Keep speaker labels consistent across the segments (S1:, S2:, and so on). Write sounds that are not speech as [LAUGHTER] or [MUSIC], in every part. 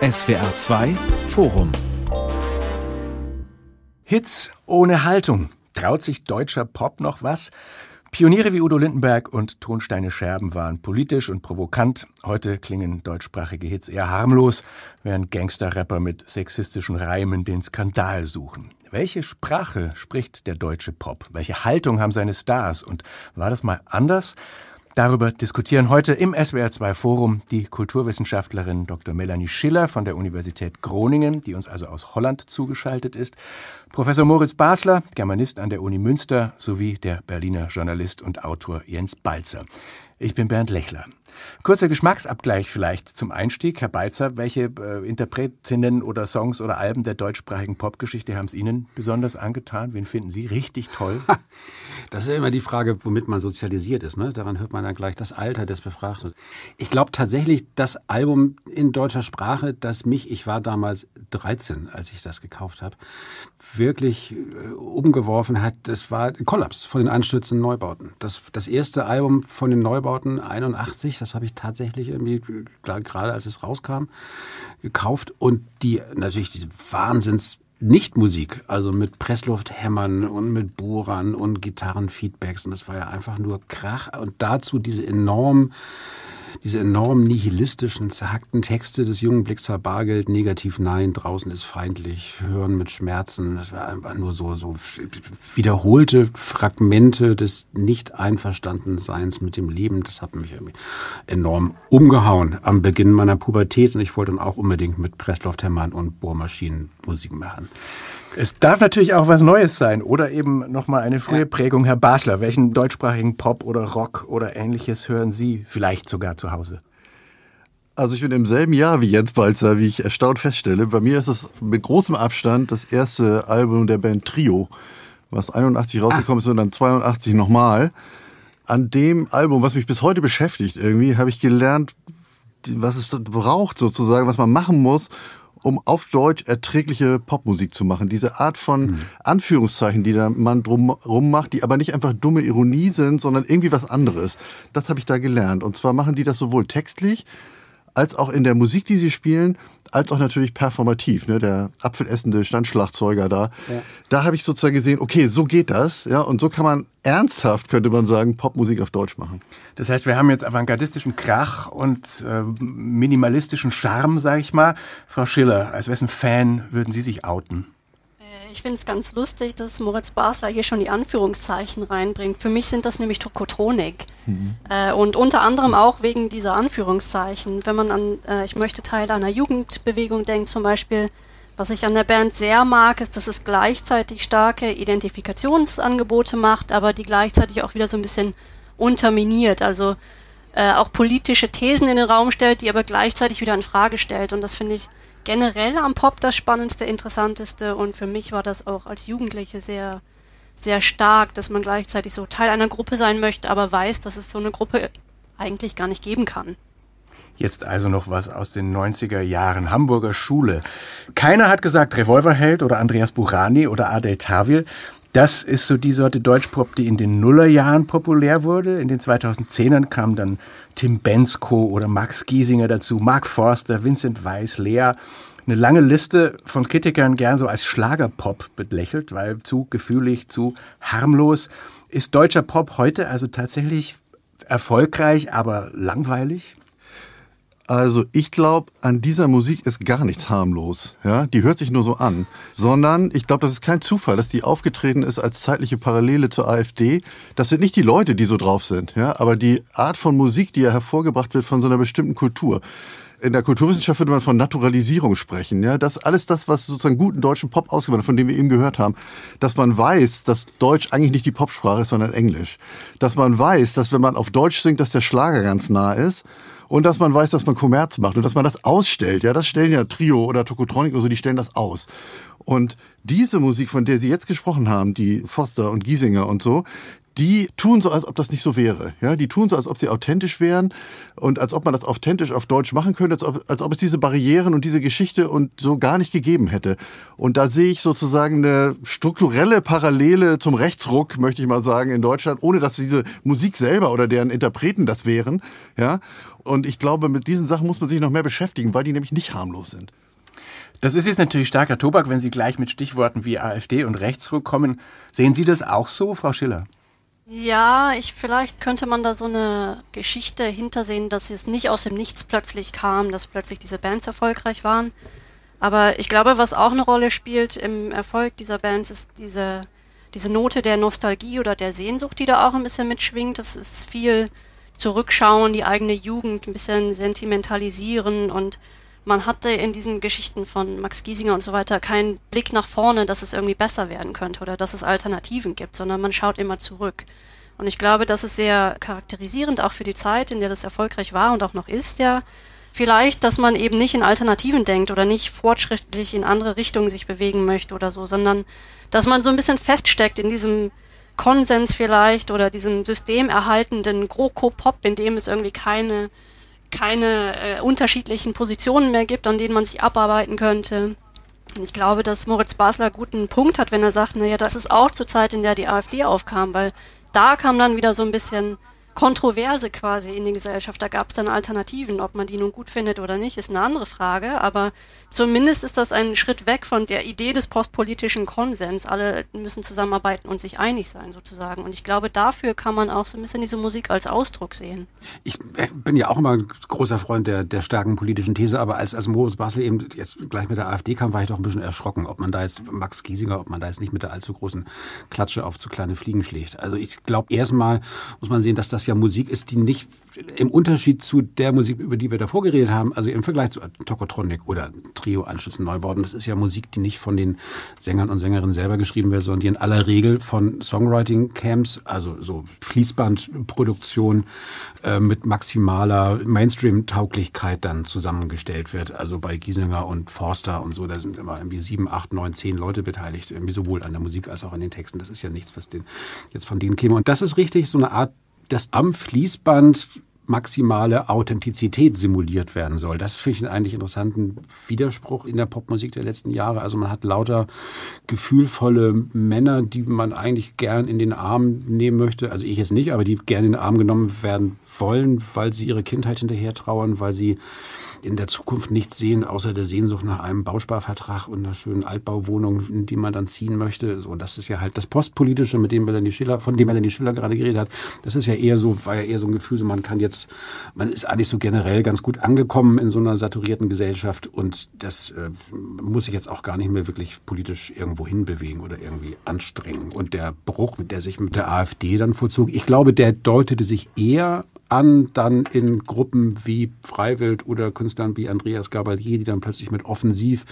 S1: SWR 2 Forum
S2: Hits ohne Haltung. Traut sich deutscher Pop noch was? Pioniere wie Udo Lindenberg und Tonsteine Scherben waren politisch und provokant. Heute klingen deutschsprachige Hits eher harmlos, während Gangster-Rapper mit sexistischen Reimen den Skandal suchen. Welche Sprache spricht der deutsche Pop? Welche Haltung haben seine Stars? Und war das mal anders? Darüber diskutieren heute im SWR2 Forum die Kulturwissenschaftlerin Dr. Melanie Schiller von der Universität Groningen, die uns also aus Holland zugeschaltet ist, Professor Moritz Basler, Germanist an der Uni Münster, sowie der Berliner Journalist und Autor Jens Balzer. Ich bin Bernd Lechler. Kurzer Geschmacksabgleich vielleicht zum Einstieg. Herr Balzer, welche äh, Interpretinnen oder Songs oder Alben der deutschsprachigen Popgeschichte haben es Ihnen besonders angetan? Wen finden Sie richtig toll?
S3: Das ist ja immer die Frage, womit man sozialisiert ist. Ne? Daran hört man dann gleich das Alter des Befragten. Ich glaube tatsächlich, das Album in deutscher Sprache, das mich, ich war damals 13, als ich das gekauft habe, wirklich äh, umgeworfen hat, das war Kollaps von den anstürzenden Neubauten. Das, das erste Album von den Neubauten 81, das habe ich tatsächlich irgendwie, gerade als es rauskam, gekauft. Und die, natürlich diese Wahnsinns Nichtmusik, also mit Presslufthämmern und mit Bohrern und Gitarrenfeedbacks. Und das war ja einfach nur Krach. Und dazu diese enorm diese enorm nihilistischen, zerhackten Texte des jungen Blixer Bargeld, negativ nein, draußen ist feindlich, hören mit Schmerzen. Das war einfach nur so, so wiederholte Fragmente des Nicht-Einverstandenseins mit dem Leben. Das hat mich enorm umgehauen am Beginn meiner Pubertät und ich wollte dann auch unbedingt mit Presslofthämmern und Bohrmaschinen Musik machen.
S2: Es darf natürlich auch was Neues sein oder eben nochmal eine frühe Prägung. Herr Basler, welchen deutschsprachigen Pop oder Rock oder ähnliches hören Sie vielleicht sogar zu Hause?
S4: Also ich bin im selben Jahr wie Jens Balzer, wie ich erstaunt feststelle. Bei mir ist es mit großem Abstand das erste Album der Band Trio, was 81 rausgekommen ist und dann 82 nochmal. An dem Album, was mich bis heute beschäftigt irgendwie, habe ich gelernt, was es braucht sozusagen, was man machen muss, um auf Deutsch erträgliche Popmusik zu machen. Diese Art von mhm. Anführungszeichen, die da man drumrum macht, die aber nicht einfach dumme Ironie sind, sondern irgendwie was anderes. Das habe ich da gelernt. Und zwar machen die das sowohl textlich, als auch in der Musik, die sie spielen, als auch natürlich performativ, ne, der apfelessende Standschlagzeuger da. Ja. Da habe ich sozusagen gesehen, okay, so geht das, ja, und so kann man ernsthaft, könnte man sagen, Popmusik auf Deutsch machen.
S2: Das heißt, wir haben jetzt avantgardistischen Krach und äh, minimalistischen Charme, sag ich mal. Frau Schiller, als wessen Fan würden Sie sich outen?
S5: Ich finde es ganz lustig, dass Moritz Basler hier schon die Anführungszeichen reinbringt. Für mich sind das nämlich Tokotronik. Mhm. Äh, und unter anderem auch wegen dieser Anführungszeichen. Wenn man an, äh, ich möchte Teil einer Jugendbewegung denkt zum Beispiel, was ich an der Band sehr mag, ist, dass es gleichzeitig starke Identifikationsangebote macht, aber die gleichzeitig auch wieder so ein bisschen unterminiert. Also äh, auch politische Thesen in den Raum stellt, die aber gleichzeitig wieder in Frage stellt. Und das finde ich generell am Pop das Spannendste, Interessanteste und für mich war das auch als Jugendliche sehr, sehr stark, dass man gleichzeitig so Teil einer Gruppe sein möchte, aber weiß, dass es so eine Gruppe eigentlich gar nicht geben kann.
S2: Jetzt also noch was aus den 90er Jahren. Hamburger Schule. Keiner hat gesagt Revolverheld oder Andreas Burani oder Adel Tawil. Das ist so die Sorte Deutschpop, die in den Nullerjahren populär wurde. In den 2010ern kamen dann Tim Bensko oder Max Giesinger dazu, Mark Forster, Vincent Weiss, Lea. Eine lange Liste von Kritikern gern so als Schlagerpop belächelt, weil zu gefühlig, zu harmlos. Ist deutscher Pop heute also tatsächlich erfolgreich, aber langweilig?
S4: Also ich glaube, an dieser Musik ist gar nichts harmlos. Ja, die hört sich nur so an, sondern ich glaube, das ist kein Zufall, dass die aufgetreten ist als zeitliche Parallele zur AfD. Das sind nicht die Leute, die so drauf sind, ja, aber die Art von Musik, die ja hervorgebracht wird von so einer bestimmten Kultur. In der Kulturwissenschaft würde man von Naturalisierung sprechen. Ja, das alles das, was sozusagen guten deutschen Pop ausgemacht hat, von dem wir eben gehört haben, dass man weiß, dass Deutsch eigentlich nicht die Popsprache ist, sondern Englisch. Dass man weiß, dass wenn man auf Deutsch singt, dass der Schlager ganz nah ist und dass man weiß, dass man Kommerz macht und dass man das ausstellt. Ja, das stellen ja Trio oder Tokotronic oder so, die stellen das aus. Und diese Musik, von der Sie jetzt gesprochen haben, die Foster und Giesinger und so, die tun so, als ob das nicht so wäre. Ja, die tun so, als ob sie authentisch wären und als ob man das authentisch auf Deutsch machen könnte, als ob, als ob es diese Barrieren und diese Geschichte und so gar nicht gegeben hätte. Und da sehe ich sozusagen eine strukturelle Parallele zum Rechtsruck, möchte ich mal sagen, in Deutschland, ohne dass diese Musik selber oder deren Interpreten das wären. Ja, Und ich glaube, mit diesen Sachen muss man sich noch mehr beschäftigen, weil die nämlich nicht harmlos sind.
S2: Das ist jetzt natürlich starker Tobak, wenn Sie gleich mit Stichworten wie AfD und Rechtsruck kommen. Sehen Sie das auch so, Frau Schiller?
S5: Ja, ich vielleicht könnte man da so eine Geschichte hintersehen, dass es nicht aus dem Nichts plötzlich kam, dass plötzlich diese Bands erfolgreich waren. Aber ich glaube, was auch eine Rolle spielt im Erfolg dieser Bands, ist diese, diese Note der Nostalgie oder der Sehnsucht, die da auch ein bisschen mitschwingt. Das ist viel zurückschauen, die eigene Jugend ein bisschen sentimentalisieren und man hatte in diesen Geschichten von Max Giesinger und so weiter keinen Blick nach vorne, dass es irgendwie besser werden könnte oder dass es Alternativen gibt, sondern man schaut immer zurück. Und ich glaube, das ist sehr charakterisierend auch für die Zeit, in der das erfolgreich war und auch noch ist, ja. Vielleicht, dass man eben nicht in Alternativen denkt oder nicht fortschrittlich in andere Richtungen sich bewegen möchte oder so, sondern dass man so ein bisschen feststeckt in diesem Konsens vielleicht oder diesem systemerhaltenden GroKo-Pop, in dem es irgendwie keine keine äh, unterschiedlichen Positionen mehr gibt, an denen man sich abarbeiten könnte. Und ich glaube, dass Moritz Basler guten Punkt hat, wenn er sagt, naja, das ist auch zur Zeit, in der die AfD aufkam, weil da kam dann wieder so ein bisschen Kontroverse quasi in die Gesellschaft. Da gab es dann Alternativen. Ob man die nun gut findet oder nicht, ist eine andere Frage. Aber zumindest ist das ein Schritt weg von der Idee des postpolitischen Konsens. Alle müssen zusammenarbeiten und sich einig sein, sozusagen. Und ich glaube, dafür kann man auch so ein bisschen diese Musik als Ausdruck sehen.
S3: Ich äh, bin ja auch immer ein großer Freund der, der starken politischen These, aber als, als Moritz Basel eben jetzt gleich mit der AfD kam, war ich doch ein bisschen erschrocken, ob man da jetzt Max Giesinger, ob man da jetzt nicht mit der allzu großen Klatsche auf zu kleine Fliegen schlägt. Also ich glaube, erstmal muss man sehen, dass das ja Musik ist, die nicht im Unterschied zu der Musik, über die wir davor geredet haben, also im Vergleich zu Tokotronic oder Trio anschließend Neubauten, das ist ja Musik, die nicht von den Sängern und Sängerinnen selber geschrieben wird, sondern die in aller Regel von Songwriting-Camps, also so Fließbandproduktion äh, mit maximaler Mainstream-Tauglichkeit dann zusammengestellt wird. Also bei Giesinger und Forster und so, da sind immer irgendwie sieben, acht, neun, zehn Leute beteiligt, irgendwie sowohl an der Musik als auch an den Texten. Das ist ja nichts, was den, jetzt von denen käme. Und das ist richtig so eine Art dass am Fließband maximale Authentizität simuliert werden soll. Das finde ich einen eigentlich interessanten Widerspruch in der Popmusik der letzten Jahre. Also man hat lauter gefühlvolle Männer, die man eigentlich gern in den Arm nehmen möchte. Also ich jetzt nicht, aber die gern in den Arm genommen werden wollen, weil sie ihre Kindheit hinterher trauern, weil sie in der Zukunft nichts sehen, außer der Sehnsucht nach einem Bausparvertrag und einer schönen Altbauwohnung, in die man dann ziehen möchte. So, das ist ja halt das Postpolitische, mit dem Melanie Schiller, von dem Melanie Schiller gerade geredet hat. Das ist ja eher so, war ja eher so ein Gefühl, so man kann jetzt, man ist eigentlich so generell ganz gut angekommen in so einer saturierten Gesellschaft und das äh, muss sich jetzt auch gar nicht mehr wirklich politisch irgendwo hinbewegen oder irgendwie anstrengen. Und der Bruch, der sich mit der AfD dann vollzog, ich glaube, der deutete sich eher an, dann in Gruppen wie Freiwild oder Künstlern wie Andreas Gabalier, die dann plötzlich mit offensiv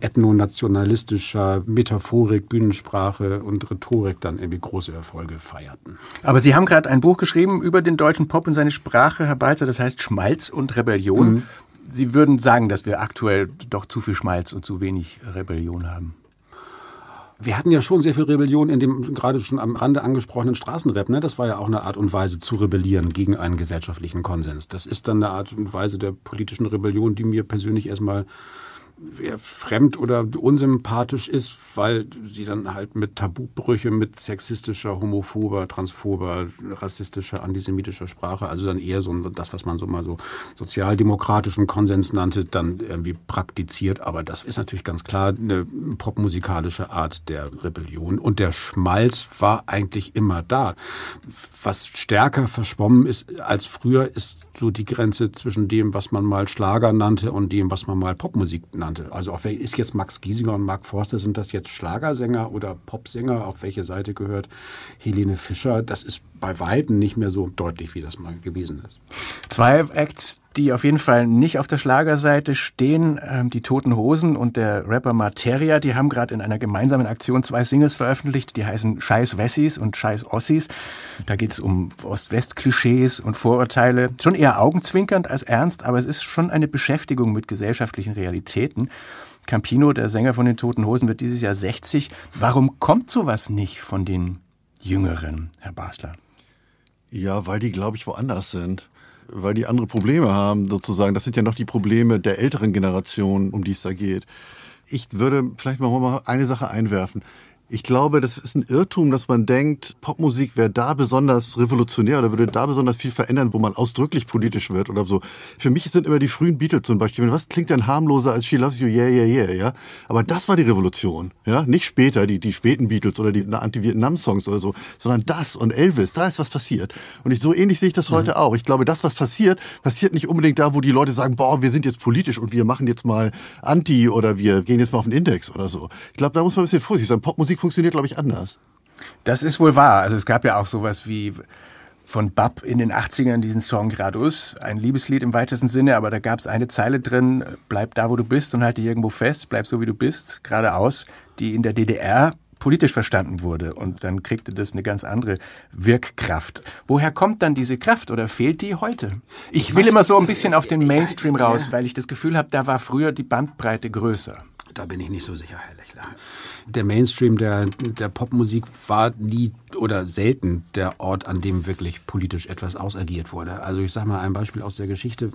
S3: ethnonationalistischer Metaphorik, Bühnensprache und Rhetorik dann irgendwie große Erfolge feierten.
S2: Aber Sie haben gerade ein Buch geschrieben über den deutschen Pop und seine Sprache, Herr Balzer, das heißt Schmalz und Rebellion. Mhm. Sie würden sagen, dass wir aktuell doch zu viel Schmalz und zu wenig Rebellion haben.
S3: Wir hatten ja schon sehr viel Rebellion in dem gerade schon am Rande angesprochenen Straßenrap. Ne? Das war ja auch eine Art und Weise zu rebellieren gegen einen gesellschaftlichen Konsens. Das ist dann eine Art und Weise der politischen Rebellion, die mir persönlich erstmal fremd oder unsympathisch ist, weil sie dann halt mit Tabubrüche, mit sexistischer, homophober, transphober, rassistischer, antisemitischer Sprache, also dann eher so das, was man so mal so sozialdemokratischen Konsens nannte, dann irgendwie praktiziert. Aber das ist natürlich ganz klar eine popmusikalische Art der Rebellion. Und der Schmalz war eigentlich immer da. Was stärker verschwommen ist als früher, ist so die Grenze zwischen dem, was man mal Schlager nannte und dem, was man mal Popmusik nannte. Also auf welche ist jetzt Max Giesinger und Mark Forster, sind das jetzt Schlagersänger oder Popsänger? Auf welche Seite gehört Helene Fischer? Das ist bei Weitem nicht mehr so deutlich, wie das mal gewesen ist.
S2: Zwei Acts, die auf jeden Fall nicht auf der Schlagerseite stehen. Ähm, die Toten Hosen und der Rapper Materia, die haben gerade in einer gemeinsamen Aktion zwei Singles veröffentlicht, die heißen Scheiß Wessis und Scheiß Ossis. Da geht es um Ost-West-Klischees und Vorurteile. Schon eher augenzwinkernd als ernst, aber es ist schon eine Beschäftigung mit gesellschaftlichen Realitäten. Campino, der Sänger von den Toten Hosen, wird dieses Jahr 60. Warum kommt sowas nicht von den Jüngeren, Herr Basler?
S4: Ja, weil die, glaube ich, woanders sind weil die andere Probleme haben, sozusagen. Das sind ja noch die Probleme der älteren Generation, um die es da geht. Ich würde vielleicht mal eine Sache einwerfen. Ich glaube, das ist ein Irrtum, dass man denkt, Popmusik wäre da besonders revolutionär oder würde da besonders viel verändern, wo man ausdrücklich politisch wird oder so. Für mich sind immer die frühen Beatles zum Beispiel. Was klingt denn harmloser als She Loves You, Yeah, Yeah, Yeah, ja? Aber das war die Revolution, ja? Nicht später, die, die späten Beatles oder die Anti-Vietnam-Songs oder so, sondern das und Elvis, da ist was passiert. Und ich, so ähnlich sehe ich das heute mhm. auch. Ich glaube, das, was passiert, passiert nicht unbedingt da, wo die Leute sagen, boah, wir sind jetzt politisch und wir machen jetzt mal Anti oder wir gehen jetzt mal auf den Index oder so. Ich glaube, da muss man ein bisschen vorsichtig sein. Popmusik funktioniert, glaube ich, anders.
S2: Das ist wohl wahr. Also es gab ja auch sowas wie von Bab in den 80ern diesen Song Gradus, ein Liebeslied im weitesten Sinne, aber da gab es eine Zeile drin, bleib da, wo du bist und halt dich irgendwo fest, bleib so, wie du bist, geradeaus, die in der DDR politisch verstanden wurde und dann kriegte das eine ganz andere Wirkkraft. Woher kommt dann diese Kraft oder fehlt die heute? Ich will immer so ein bisschen auf den Mainstream raus, weil ich das Gefühl habe, da war früher die Bandbreite größer.
S3: Da bin ich nicht so sicher, Herr Lechler der Mainstream der, der Popmusik war nie oder selten der Ort, an dem wirklich politisch etwas ausagiert wurde. Also ich sage mal ein Beispiel aus der Geschichte.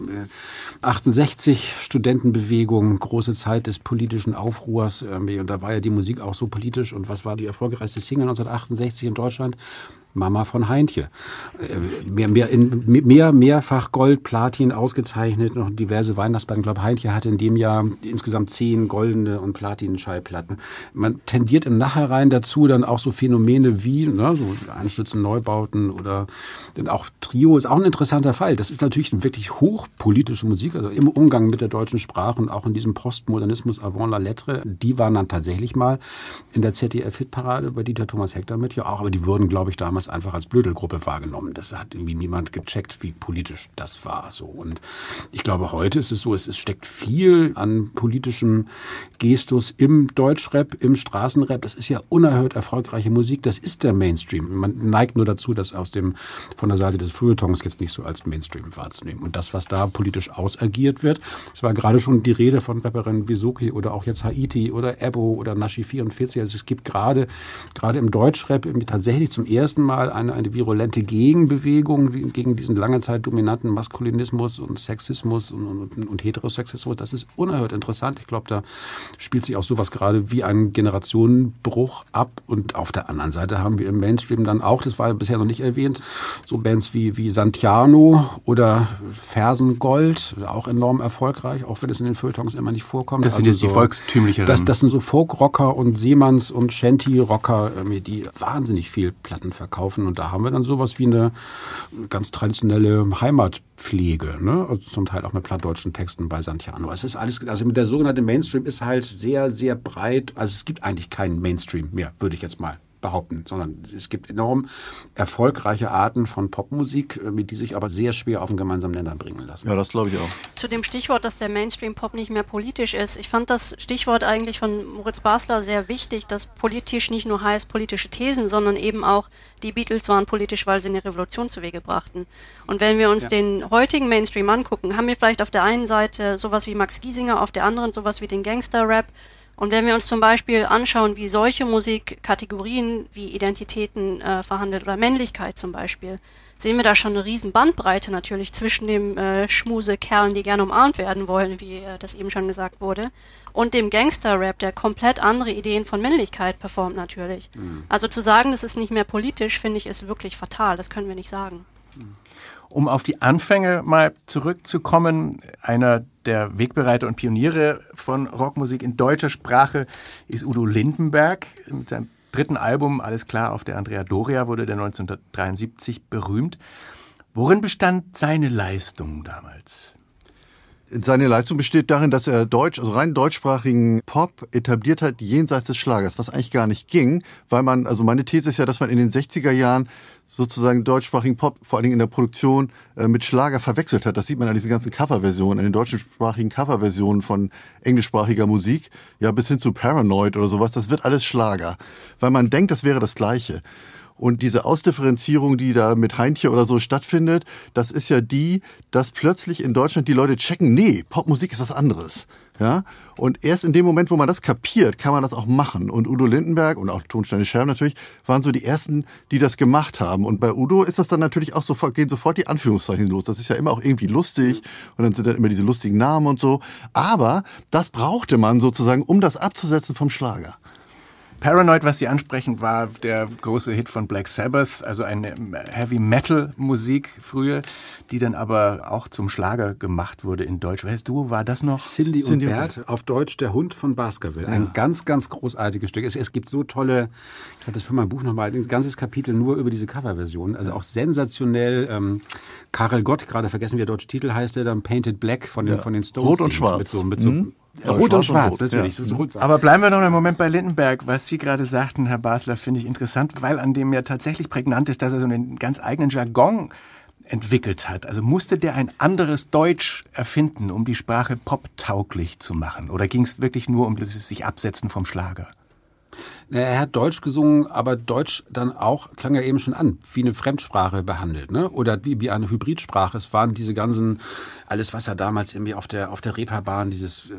S3: 68 Studentenbewegung, große Zeit des politischen Aufruhrs. Und da war ja die Musik auch so politisch. Und was war die erfolgreichste Single 1968 in Deutschland? Mama von Heintje. Äh, mehr, mehr, in, mehr, mehrfach Gold, Platin ausgezeichnet, noch diverse Weihnachtsplatten. Ich glaube, Heintje hatte in dem Jahr insgesamt zehn goldene und Platin-Schallplatten. Man tendiert im Nachhinein dazu dann auch so Phänomene wie, ne, so Einstürzen, Neubauten oder denn auch Trio ist auch ein interessanter Fall. Das ist natürlich eine wirklich hochpolitische Musik, also im Umgang mit der deutschen Sprache und auch in diesem Postmodernismus avant la lettre. Die waren dann tatsächlich mal in der ZDF-Hitparade bei Dieter Thomas Hector mit, ja auch, aber die wurden, glaube ich, damals damals einfach als Blödelgruppe wahrgenommen. Das hat irgendwie niemand gecheckt, wie politisch das war. So und ich glaube, heute ist es so, es, es steckt viel an politischem Gestus im Deutschrap, im Straßenrap. Das ist ja unerhört erfolgreiche Musik. Das ist der Mainstream. Man neigt nur dazu, das aus dem von der Seite des Feuilletons jetzt nicht so als Mainstream wahrzunehmen. Und das, was da politisch ausagiert wird, es war gerade schon die Rede von Rapperin Wisuki oder auch jetzt Haiti oder Ebo oder Nashi 44. Also es gibt gerade gerade im Deutschrap tatsächlich zum ersten Mal eine, eine virulente Gegenbewegung gegen diesen lange Zeit dominanten Maskulinismus und Sexismus und, und, und Heterosexismus. Das ist unerhört interessant. Ich glaube, da spielt sich auch sowas gerade wie ein Generationenbruch ab. Und auf der anderen Seite haben wir im Mainstream dann auch, das war bisher noch nicht erwähnt, so Bands wie, wie Santiano oder Fersengold, auch enorm erfolgreich, auch wenn es in den Feuilletons immer nicht vorkommt.
S2: Das sind also jetzt so, die volkstümlicheren.
S3: Das, das sind so Folkrocker und Seemanns und Shanty-Rocker, die wahnsinnig viel Platten verkaufen kaufen. Und da haben wir dann sowas wie eine ganz traditionelle Heimatpflege, ne? Also zum Teil auch mit plattdeutschen Texten bei Santiano. Es ist alles, also mit der sogenannte Mainstream ist halt sehr, sehr breit. Also es gibt eigentlich keinen Mainstream mehr, würde ich jetzt mal behaupten, sondern es gibt enorm erfolgreiche Arten von Popmusik, äh, die sich aber sehr schwer auf einen gemeinsamen Nenner bringen lassen.
S4: Ja, das glaube ich auch.
S5: Zu dem Stichwort, dass der Mainstream-Pop nicht mehr politisch ist. Ich fand das Stichwort eigentlich von Moritz Basler sehr wichtig, dass politisch nicht nur heißt politische Thesen, sondern eben auch die Beatles waren politisch, weil sie eine Revolution zu Wege brachten. Und wenn wir uns ja. den heutigen Mainstream angucken, haben wir vielleicht auf der einen Seite sowas wie Max Giesinger, auf der anderen sowas wie den Gangster-Rap, und wenn wir uns zum Beispiel anschauen, wie solche Musikkategorien wie Identitäten äh, verhandelt oder Männlichkeit zum Beispiel, sehen wir da schon eine riesen Bandbreite natürlich zwischen dem äh, Schmuse-Kerlen, die gerne umarmt werden wollen, wie äh, das eben schon gesagt wurde, und dem Gangster-Rap, der komplett andere Ideen von Männlichkeit performt natürlich. Mhm. Also zu sagen, das ist nicht mehr politisch, finde ich, ist wirklich fatal. Das können wir nicht sagen.
S2: Um auf die Anfänge mal zurückzukommen, einer der Wegbereiter und Pioniere von Rockmusik in deutscher Sprache ist Udo Lindenberg. Mit seinem dritten Album, alles klar, auf der Andrea Doria wurde der 1973 berühmt. Worin bestand seine Leistung damals?
S4: Seine Leistung besteht darin, dass er Deutsch, also rein deutschsprachigen Pop etabliert hat jenseits des Schlagers, was eigentlich gar nicht ging, weil man, also meine These ist ja, dass man in den 60er Jahren sozusagen deutschsprachigen Pop, vor allen Dingen in der Produktion, äh, mit Schlager verwechselt hat. Das sieht man an diesen ganzen Coverversionen, an den deutschsprachigen Coverversionen von englischsprachiger Musik, ja bis hin zu Paranoid oder sowas. Das wird alles Schlager, weil man denkt, das wäre das Gleiche. Und diese Ausdifferenzierung, die da mit Heintje oder so stattfindet, das ist ja die, dass plötzlich in Deutschland die Leute checken, nee, Popmusik ist was anderes. Ja? Und erst in dem Moment, wo man das kapiert, kann man das auch machen. Und Udo Lindenberg und auch Tonsteine Scherben natürlich waren so die ersten, die das gemacht haben. Und bei Udo ist das dann natürlich auch sofort, gehen sofort die Anführungszeichen los. Das ist ja immer auch irgendwie lustig. Und dann sind dann immer diese lustigen Namen und so. Aber das brauchte man sozusagen, um das abzusetzen vom Schlager.
S2: Paranoid, was Sie ansprechen, war der große Hit von Black Sabbath, also eine Heavy Metal Musik früher, die dann aber auch zum Schlager gemacht wurde in Deutsch. Weißt du, war das noch?
S3: Cindy, Cindy und Bert, auf Deutsch Der Hund von Baskerville. Ja. Ein ganz, ganz großartiges Stück. Es, es gibt so tolle, ich habe das für mein Buch nochmal, ein ganzes Kapitel nur über diese Coverversion. Also auch sensationell. Ähm, Karel Gott, gerade vergessen, wie der deutsche Titel heißt, der dann Painted Black von den, ja. von den Stones.
S4: Rot und Schwarz.
S3: Mit so, mit so mhm. Ja, rot und schwarz, rot, natürlich.
S2: Ja. Aber bleiben wir noch einen Moment bei Lindenberg. Was Sie gerade sagten, Herr Basler, finde ich interessant, weil an dem ja tatsächlich prägnant ist, dass er so einen ganz eigenen Jargon entwickelt hat. Also musste der ein anderes Deutsch erfinden, um die Sprache poptauglich zu machen? Oder ging es wirklich nur um das sich Absetzen vom Schlager?
S3: Er hat Deutsch gesungen, aber Deutsch dann auch, klang ja eben schon an, wie eine Fremdsprache behandelt, ne? Oder wie, wie eine Hybridsprache. Es waren diese ganzen, alles, was er damals irgendwie auf der, auf der Reeperbahn, dieses äh,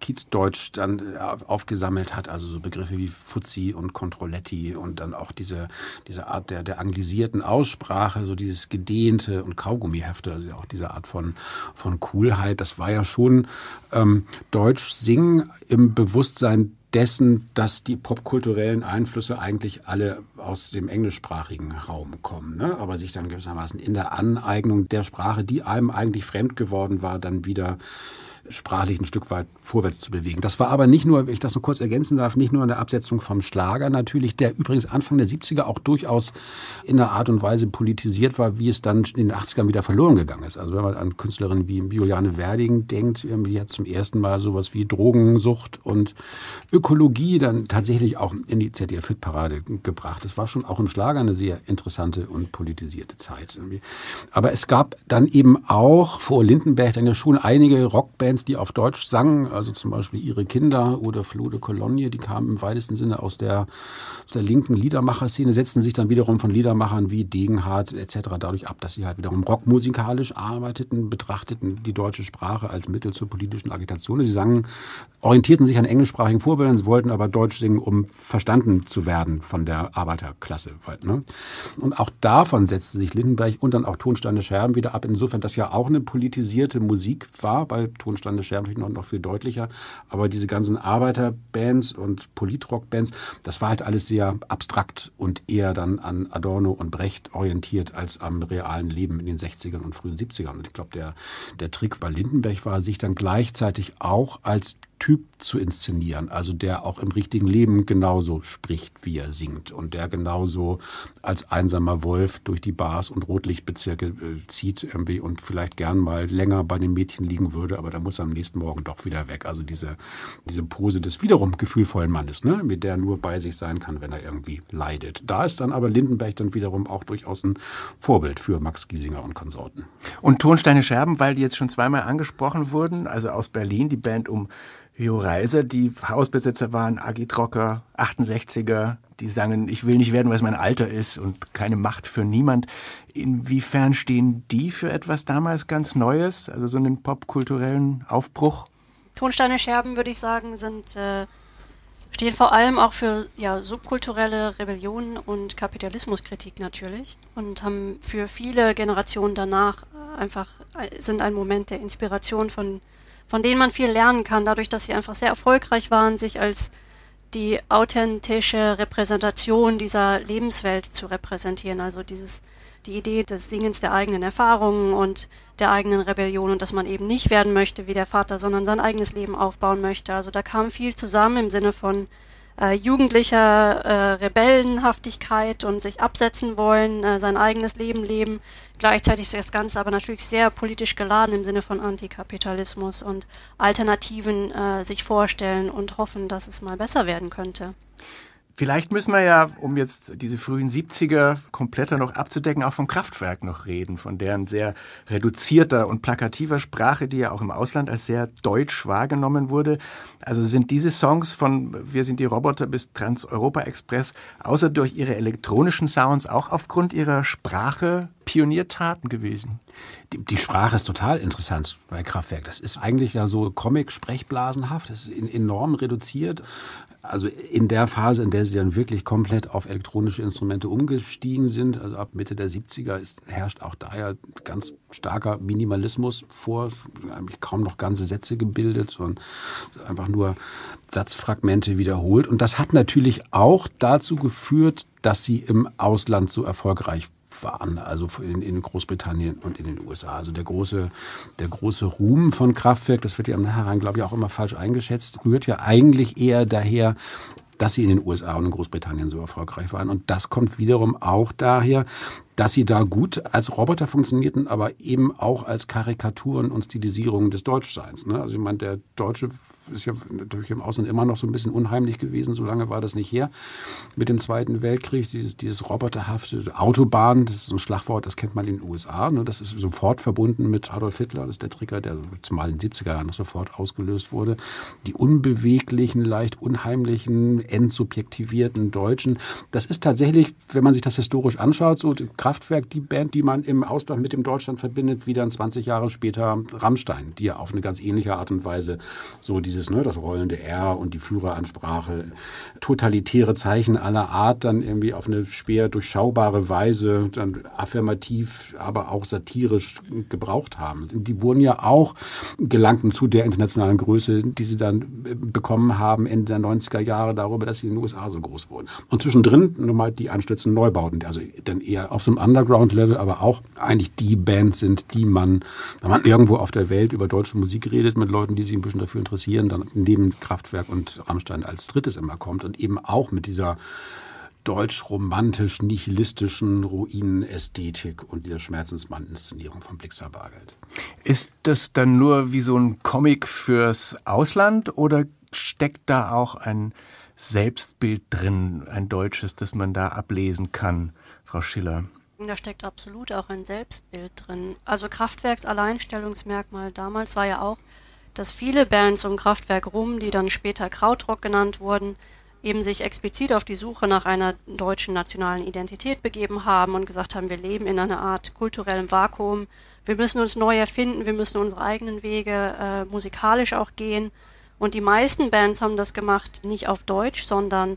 S3: Kiezdeutsch dann äh, aufgesammelt hat, also so Begriffe wie Fuzzi und Controletti und dann auch diese, diese Art der, der anglisierten Aussprache, so dieses gedehnte und Kaugummihefte, also auch diese Art von, von Coolheit, das war ja schon ähm, Deutsch singen im Bewusstsein dessen, dass die popkulturellen Einflüsse eigentlich alle aus dem englischsprachigen Raum kommen, ne? aber sich dann gewissermaßen in der Aneignung der Sprache, die einem eigentlich fremd geworden war, dann wieder sprachlich ein Stück weit vorwärts zu bewegen. Das war aber nicht nur, wenn ich das noch kurz ergänzen darf, nicht nur in der Absetzung vom Schlager natürlich, der übrigens Anfang der 70er auch durchaus in der Art und Weise politisiert war, wie es dann in den 80ern wieder verloren gegangen ist. Also wenn man an Künstlerinnen wie Juliane Werding denkt, die hat zum ersten Mal sowas wie Drogensucht und Ökologie dann tatsächlich auch in die ZDF-Hitparade gebracht. Das war schon auch im Schlager eine sehr interessante und politisierte Zeit. Aber es gab dann eben auch vor Lindenberg dann ja schon einige Rockbands, Bands, die auf Deutsch sangen, also zum Beispiel Ihre Kinder oder Flo de Cologne, die kamen im weitesten Sinne aus der, aus der linken Liedermacher-Szene, setzten sich dann wiederum von Liedermachern wie Degenhardt etc. dadurch ab, dass sie halt wiederum rockmusikalisch arbeiteten, betrachteten die deutsche Sprache als Mittel zur politischen Agitation. Sie sangen, orientierten sich an englischsprachigen Vorbildern, wollten aber Deutsch singen, um verstanden zu werden von der Arbeiterklasse. Ne? Und auch davon setzte sich Lindenberg und dann auch Tonsteine Scherben wieder ab, insofern das ja auch eine politisierte Musik war bei Tonsteine Stande sterben natürlich noch, noch viel deutlicher. Aber diese ganzen Arbeiterbands und Politrockbands, das war halt alles sehr abstrakt und eher dann an Adorno und Brecht orientiert als am realen Leben in den 60ern und frühen 70ern. Und ich glaube, der, der Trick bei Lindenberg war, sich dann gleichzeitig auch als Typ zu inszenieren, also der auch im richtigen Leben genauso spricht, wie er singt und der genauso als einsamer Wolf durch die Bars und Rotlichtbezirke äh, zieht irgendwie und vielleicht gern mal länger bei den Mädchen liegen würde, aber da muss er am nächsten Morgen doch wieder weg. Also diese, diese Pose des wiederum gefühlvollen Mannes, ne, mit der nur bei sich sein kann, wenn er irgendwie leidet. Da ist dann aber Lindenberg dann wiederum auch durchaus ein Vorbild für Max Giesinger und Konsorten.
S2: Und Tonsteine Scherben, weil die jetzt schon zweimal angesprochen wurden, also aus Berlin, die Band um Jo Reiser, die Hausbesitzer waren, Agitrocker, 68er, die sangen, ich will nicht werden, was mein Alter ist und keine Macht für niemand. Inwiefern stehen die für etwas damals ganz Neues, also so einen popkulturellen Aufbruch?
S5: Tonsteine Scherben, würde ich sagen, sind äh, stehen vor allem auch für ja, subkulturelle Rebellion und Kapitalismuskritik natürlich und haben für viele Generationen danach einfach äh, sind ein Moment der Inspiration von von denen man viel lernen kann, dadurch, dass sie einfach sehr erfolgreich waren, sich als die authentische Repräsentation dieser Lebenswelt zu repräsentieren. Also dieses, die Idee des Singens der eigenen Erfahrungen und der eigenen Rebellion und dass man eben nicht werden möchte wie der Vater, sondern sein eigenes Leben aufbauen möchte. Also da kam viel zusammen im Sinne von äh, jugendlicher äh, Rebellenhaftigkeit und sich absetzen wollen, äh, sein eigenes Leben leben. Gleichzeitig ist das Ganze aber natürlich sehr politisch geladen im Sinne von Antikapitalismus und Alternativen äh, sich vorstellen und hoffen, dass es mal besser werden könnte.
S2: Vielleicht müssen wir ja, um jetzt diese frühen 70er kompletter noch abzudecken, auch vom Kraftwerk noch reden, von deren sehr reduzierter und plakativer Sprache, die ja auch im Ausland als sehr deutsch wahrgenommen wurde. Also sind diese Songs von Wir sind die Roboter bis Trans-Europa Express, außer durch ihre elektronischen Sounds, auch aufgrund ihrer Sprache Pioniertaten gewesen?
S3: Die, die, Sprache ist total interessant bei Kraftwerk. Das ist eigentlich ja so Comic-Sprechblasenhaft. Das ist enorm reduziert. Also in der Phase, in der sie dann wirklich komplett auf elektronische Instrumente umgestiegen sind, also ab Mitte der 70er, ist, herrscht auch daher ganz starker Minimalismus vor, eigentlich kaum noch ganze Sätze gebildet und einfach nur Satzfragmente wiederholt. Und das hat natürlich auch dazu geführt, dass sie im Ausland so erfolgreich waren, also in, in, Großbritannien und in den USA. Also der große, der große Ruhm von Kraftwerk, das wird ja im Nachhinein, glaube ich, auch immer falsch eingeschätzt, rührt ja eigentlich eher daher, dass sie in den USA und in Großbritannien so erfolgreich waren. Und das kommt wiederum auch daher, dass sie da gut als Roboter funktionierten, aber eben auch als Karikaturen und Stilisierungen des Deutschseins. Ne? Also ich meine, der Deutsche ist ja natürlich im Ausland immer noch so ein bisschen unheimlich gewesen, so lange war das nicht her. Mit dem Zweiten Weltkrieg, dieses, dieses roboterhafte Autobahn, das ist so ein Schlagwort, das kennt man in den USA. Ne? Das ist sofort verbunden mit Adolf Hitler, das ist der Trigger, der zumal in den 70er Jahren noch sofort ausgelöst wurde. Die unbeweglichen, leicht unheimlichen, entsubjektivierten Deutschen, das ist tatsächlich, wenn man sich das historisch anschaut, so Kraftwerk, die Band, die man im Ausland mit dem Deutschland verbindet, wie dann 20 Jahre später Rammstein, die ja auf eine ganz ähnliche Art und Weise so dieses, ne, das rollende R und die Führeransprache, totalitäre Zeichen aller Art dann irgendwie auf eine schwer durchschaubare Weise dann affirmativ, aber auch satirisch gebraucht haben. Die wurden ja auch, gelangten zu der internationalen Größe, die sie dann bekommen haben Ende der 90er Jahre darüber, dass sie in den USA so groß wurden. Und zwischendrin nochmal die anstürzenden Neubauten, also dann eher auf so einem Underground-Level, aber auch eigentlich die Band sind, die man, wenn man irgendwo auf der Welt über deutsche Musik redet, mit Leuten, die sich ein bisschen dafür interessieren, dann neben Kraftwerk und Rammstein als drittes immer kommt und eben auch mit dieser deutsch-romantisch-nihilistischen Ruinenästhetik und dieser Schmerzensmann-Inszenierung von Blixer Bargeld.
S2: Ist das dann nur wie so ein Comic fürs Ausland oder steckt da auch ein Selbstbild drin, ein deutsches, das man da ablesen kann, Frau Schiller?
S5: Da steckt absolut auch ein Selbstbild drin. Also Kraftwerks Alleinstellungsmerkmal damals war ja auch, dass viele Bands um Kraftwerk rum, die dann später Krautrock genannt wurden, eben sich explizit auf die Suche nach einer deutschen nationalen Identität begeben haben und gesagt haben, wir leben in einer Art kulturellem Vakuum, wir müssen uns neu erfinden, wir müssen unsere eigenen Wege äh, musikalisch auch gehen. Und die meisten Bands haben das gemacht, nicht auf Deutsch, sondern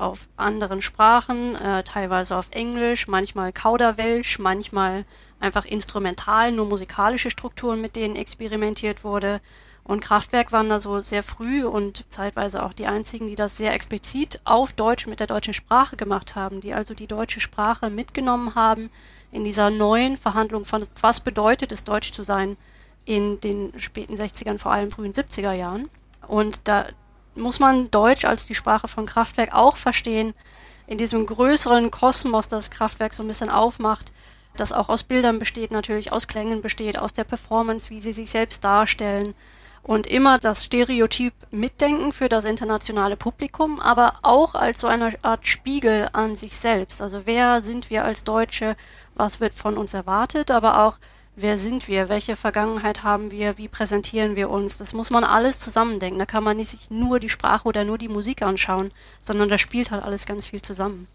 S5: auf anderen Sprachen, äh, teilweise auf Englisch, manchmal Kauderwelsch, manchmal einfach instrumental, nur musikalische Strukturen, mit denen experimentiert wurde. Und Kraftwerk waren da so sehr früh und zeitweise auch die einzigen, die das sehr explizit auf Deutsch mit der deutschen Sprache gemacht haben, die also die deutsche Sprache mitgenommen haben in dieser neuen Verhandlung von was bedeutet es, Deutsch zu sein in den späten 60ern, vor allem frühen 70er Jahren. Und da muss man Deutsch als die Sprache von Kraftwerk auch verstehen, in diesem größeren Kosmos, das Kraftwerk so ein bisschen aufmacht, das auch aus Bildern besteht, natürlich aus Klängen besteht, aus der Performance, wie sie sich selbst darstellen. Und immer das Stereotyp mitdenken für das internationale Publikum, aber auch als so eine Art Spiegel an sich selbst. Also wer sind wir als Deutsche, was wird von uns erwartet, aber auch wer sind wir, welche Vergangenheit haben wir, wie präsentieren wir uns. Das muss man alles zusammendenken. Da kann man nicht sich nur die Sprache oder nur die Musik anschauen, sondern da spielt halt alles ganz viel zusammen.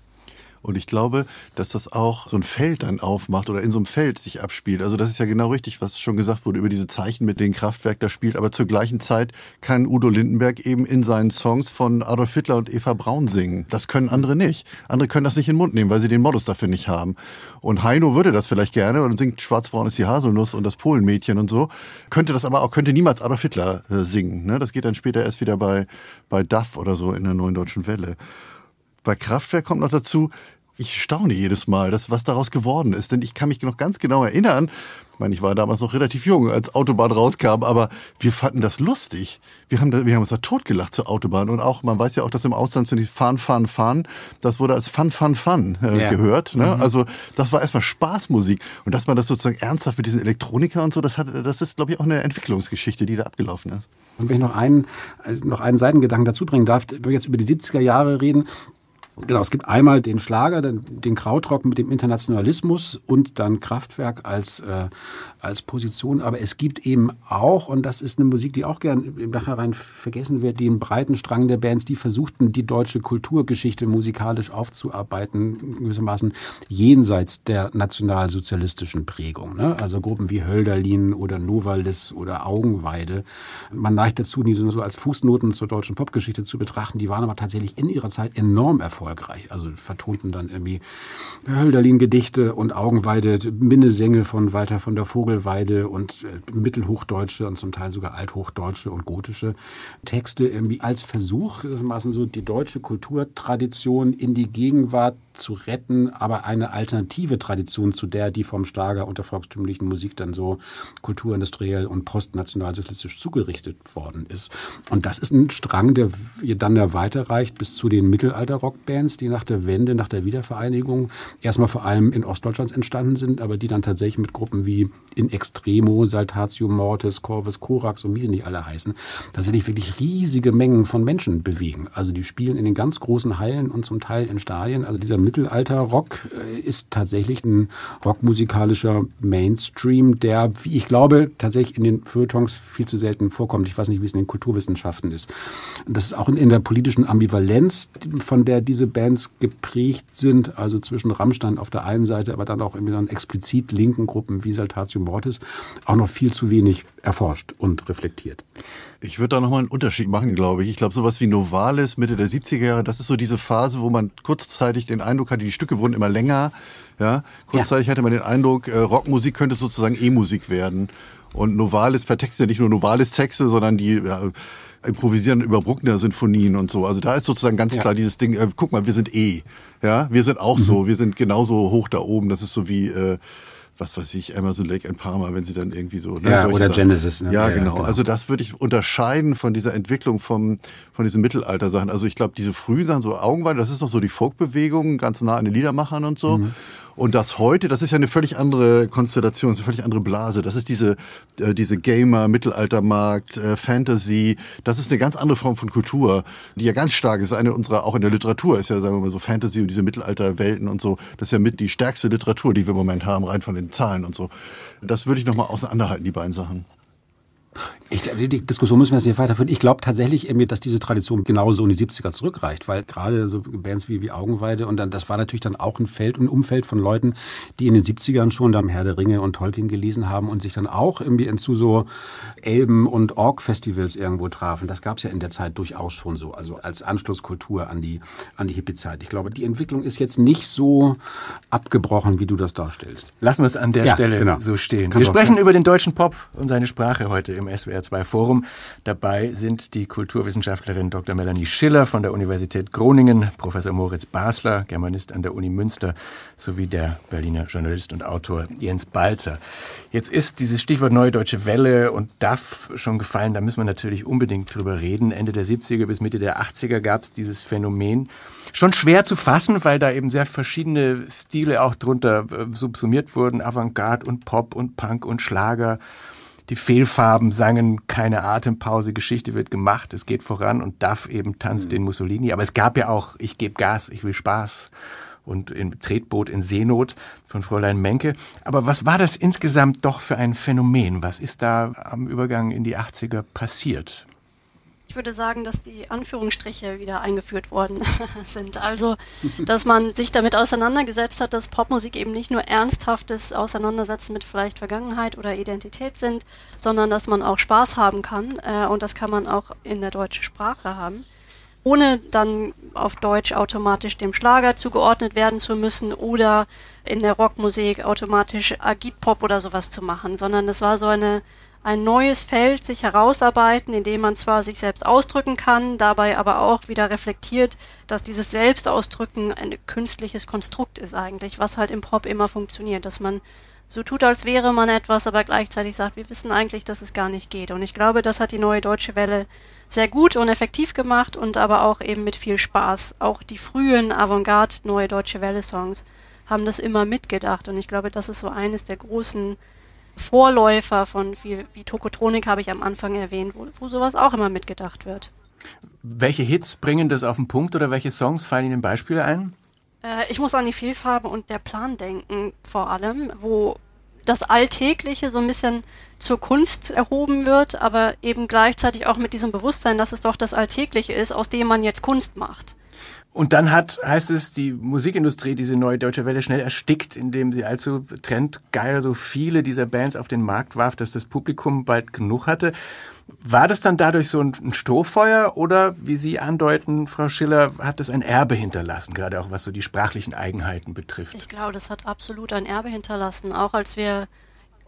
S4: Und ich glaube, dass das auch so ein Feld dann aufmacht oder in so einem Feld sich abspielt. Also das ist ja genau richtig, was schon gesagt wurde über diese Zeichen mit den Kraftwerk da spielt. Aber zur gleichen Zeit kann Udo Lindenberg eben in seinen Songs von Adolf Hitler und Eva Braun singen. Das können andere nicht. Andere können das nicht in den Mund nehmen, weil sie den Modus dafür nicht haben. Und Heino würde das vielleicht gerne und singt Schwarzbraun ist die Haselnuss und das Polenmädchen und so. Könnte das aber auch, könnte niemals Adolf Hitler äh, singen. Ne? Das geht dann später erst wieder bei, bei Duff oder so in der Neuen Deutschen Welle. Bei Kraftwerk kommt noch dazu, ich staune jedes Mal, dass was daraus geworden ist. Denn ich kann mich noch ganz genau erinnern, ich meine, ich war damals noch relativ jung, als Autobahn rauskam, aber wir fanden das lustig. Wir haben, da, wir haben uns da totgelacht zur Autobahn. Und auch, man weiß ja auch, dass im Ausland sind die Fahren, Fahren, Fahren. Das wurde als Fun, Fun, Fun äh, yeah. gehört. Ne? Mhm. Also das war erstmal Spaßmusik. Und dass man das sozusagen ernsthaft mit diesen Elektronika und so, das, hat, das ist, glaube ich, auch eine Entwicklungsgeschichte, die da abgelaufen ist.
S3: Und wenn ich noch einen, also noch einen Seitengedanken dazu bringen darf, wenn wir jetzt über die 70er Jahre reden, Genau, es gibt einmal den Schlager, den, den Krautrock mit dem Internationalismus und dann Kraftwerk als, äh, als Position. Aber es gibt eben auch, und das ist eine Musik, die auch gern im Nachhinein vergessen wird, den breiten Strang der Bands, die versuchten, die deutsche Kulturgeschichte musikalisch aufzuarbeiten, gewissermaßen jenseits der nationalsozialistischen Prägung. Ne? Also Gruppen wie Hölderlin oder Novalis oder Augenweide. Man neigt dazu, die so als Fußnoten zur deutschen Popgeschichte zu betrachten. Die waren aber tatsächlich in ihrer Zeit enorm erfolgreich erfolgreich. Also vertonten dann irgendwie Hölderlin-Gedichte und Augenweide, Minnesänge von Walter von der Vogelweide und äh, mittelhochdeutsche und zum Teil sogar althochdeutsche und gotische Texte irgendwie als Versuch, gewissermaßen so die deutsche Kulturtradition in die Gegenwart zu retten, aber eine alternative Tradition zu der, die vom Schlager und der volkstümlichen Musik dann so kulturindustriell und postnationalsozialistisch zugerichtet worden ist. Und das ist ein Strang, der dann ja weiterreicht bis zu den Mittelalter-Rockbands, die nach der Wende, nach der Wiedervereinigung erstmal vor allem in Ostdeutschland entstanden sind, aber die dann tatsächlich mit Gruppen wie In Extremo, Saltatio Mortis, Corvus Corax und wie sie nicht alle heißen, tatsächlich wirklich riesige Mengen von Menschen bewegen. Also die spielen in den ganz großen Hallen und zum Teil in Stadien. Also dieser Mittelalter-Rock äh, ist tatsächlich ein rockmusikalischer Mainstream, der, wie ich glaube, tatsächlich in den Feuilletons viel zu selten vorkommt. Ich weiß nicht, wie es in den Kulturwissenschaften ist. Das ist auch in der politischen Ambivalenz, von der diese Bands geprägt sind, also zwischen Rammstein auf der einen Seite, aber dann auch in dann explizit linken Gruppen wie Saltatio Mortis, auch noch viel zu wenig erforscht und reflektiert.
S4: Ich würde da nochmal einen Unterschied machen, glaube ich. Ich glaube, sowas wie Novalis Mitte der 70er Jahre, das ist so diese Phase, wo man kurzzeitig den Eindruck hatte, die Stücke wurden immer länger. Ja, kurzzeitig ja. hatte man den Eindruck, äh, Rockmusik könnte sozusagen E-Musik werden. Und Novalis vertextet ja nicht nur Novalis-Texte, sondern die ja, improvisieren über Bruckner Sinfonien und so. Also da ist sozusagen ganz ja. klar dieses Ding, äh, guck mal, wir sind E. Ja, wir sind auch mhm. so, wir sind genauso hoch da oben. Das ist so wie äh, was weiß ich, Amazon Lake and Parma, wenn sie dann irgendwie so.
S3: Ne, ja, oder Sachen. Genesis.
S4: Ne? Ja, ja, genau. genau. Also das würde ich unterscheiden von dieser Entwicklung vom, von diesen Mittelalter-Sachen. Also ich glaube, diese frühen Sachen, so Augenweide, das ist noch so die Folkbewegung, ganz nah an den Liedermachern und so. Mhm. Und das heute, das ist ja eine völlig andere Konstellation, eine völlig andere Blase. Das ist diese, äh, diese Gamer, Mittelaltermarkt, äh, Fantasy. Das ist eine ganz andere Form von Kultur, die ja ganz stark ist. Eine unserer, auch in der Literatur ist ja, sagen wir mal so, Fantasy und diese Mittelalterwelten und so. Das ist ja mit die stärkste Literatur, die wir im Moment haben, rein von den Zahlen und so. Das würde ich nochmal auseinanderhalten, die beiden Sachen.
S3: Ich glaube, die Diskussion müssen wir jetzt nicht weiterführen. Ich glaube tatsächlich, dass diese Tradition genauso in die 70er zurückreicht, weil gerade so Bands wie, wie Augenweide und dann, das war natürlich dann auch ein Feld, ein Umfeld von Leuten, die in den 70ern schon dann Herr der Ringe und Tolkien gelesen haben und sich dann auch irgendwie zu so Elben- und Org-Festivals irgendwo trafen. Das gab es ja in der Zeit durchaus schon so, also als Anschlusskultur an die, an die Hippie-Zeit. Ich glaube, die Entwicklung ist jetzt nicht so abgebrochen, wie du das darstellst.
S2: Lassen wir es an der ja, Stelle genau. so stehen. Kannst wir sprechen über den deutschen Pop und seine Sprache heute im SWR2 Forum. Dabei sind die Kulturwissenschaftlerin Dr. Melanie Schiller von der Universität Groningen, Professor Moritz Basler, Germanist an der Uni Münster, sowie der Berliner Journalist und Autor Jens Balzer. Jetzt ist dieses Stichwort Neue Deutsche Welle und DAF schon gefallen, da müssen wir natürlich unbedingt drüber reden. Ende der 70er bis Mitte der 80er gab es dieses Phänomen. Schon schwer zu fassen, weil da eben sehr verschiedene Stile auch drunter äh, subsumiert wurden. Avantgarde und Pop und Punk und Schlager die Fehlfarben sangen keine Atempause, Geschichte wird gemacht, es geht voran und Duff eben tanzt mhm. den Mussolini. Aber es gab ja auch Ich gebe Gas, ich will Spaß und im Tretboot in Seenot von Fräulein Menke. Aber was war das insgesamt doch für ein Phänomen? Was ist da am Übergang in die 80er passiert?
S5: Ich würde sagen, dass die Anführungsstriche wieder eingeführt worden [LAUGHS] sind. Also, dass man sich damit auseinandergesetzt hat, dass Popmusik eben nicht nur ernsthaftes Auseinandersetzen mit vielleicht Vergangenheit oder Identität sind, sondern dass man auch Spaß haben kann. Äh, und das kann man auch in der deutschen Sprache haben ohne dann auf Deutsch automatisch dem Schlager zugeordnet werden zu müssen oder in der Rockmusik automatisch Agitpop oder sowas zu machen, sondern es war so eine ein neues Feld sich herausarbeiten, in dem man zwar sich selbst ausdrücken kann, dabei aber auch wieder reflektiert, dass dieses Selbstausdrücken ein künstliches Konstrukt ist eigentlich, was halt im Pop immer funktioniert, dass man so tut, als wäre man etwas, aber gleichzeitig sagt, wir wissen eigentlich, dass es gar nicht geht. Und ich glaube, das hat die neue deutsche Welle sehr gut und effektiv gemacht und aber auch eben mit viel Spaß. Auch die frühen Avantgarde neue deutsche Welle Songs haben das immer mitgedacht und ich glaube, das ist so eines der großen Vorläufer von viel, wie Tokotronik habe ich am Anfang erwähnt, wo, wo sowas auch immer mitgedacht wird.
S2: Welche Hits bringen das auf den Punkt oder welche Songs fallen Ihnen Beispiele ein?
S5: Äh, ich muss an die Vielfarbe und der Plan denken, vor allem, wo das Alltägliche so ein bisschen zur Kunst erhoben wird, aber eben gleichzeitig auch mit diesem Bewusstsein, dass es doch das Alltägliche ist, aus dem man jetzt Kunst macht.
S2: Und dann hat, heißt es, die Musikindustrie diese neue deutsche Welle schnell erstickt, indem sie allzu trendgeil so viele dieser Bands auf den Markt warf, dass das Publikum bald genug hatte. War das dann dadurch so ein Strohfeuer oder, wie Sie andeuten, Frau Schiller, hat es ein Erbe hinterlassen, gerade auch was so die sprachlichen Eigenheiten betrifft?
S5: Ich glaube, das hat absolut ein Erbe hinterlassen, auch als wir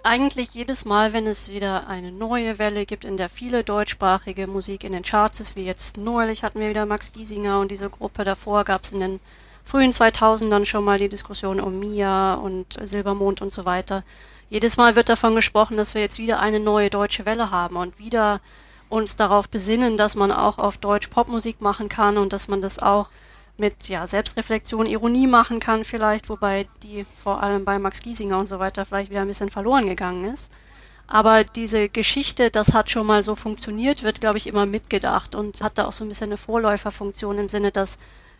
S5: eigentlich jedes Mal, wenn es wieder eine neue Welle gibt, in der viele deutschsprachige Musik in den Charts ist, wie jetzt neulich hatten wir wieder Max Giesinger und diese Gruppe, davor gab es in den frühen 2000ern schon mal die Diskussion um Mia und Silbermond und so weiter. Jedes Mal wird davon gesprochen, dass wir jetzt wieder eine neue deutsche Welle haben und wieder uns darauf besinnen, dass man auch auf Deutsch Popmusik machen kann und dass man das auch mit ja, Selbstreflexion, Ironie machen kann vielleicht, wobei die vor allem bei Max Giesinger und so weiter vielleicht wieder ein bisschen verloren gegangen ist. Aber diese Geschichte, das hat schon mal so funktioniert, wird, glaube ich, immer mitgedacht und hat da auch so ein bisschen eine Vorläuferfunktion im Sinne, dass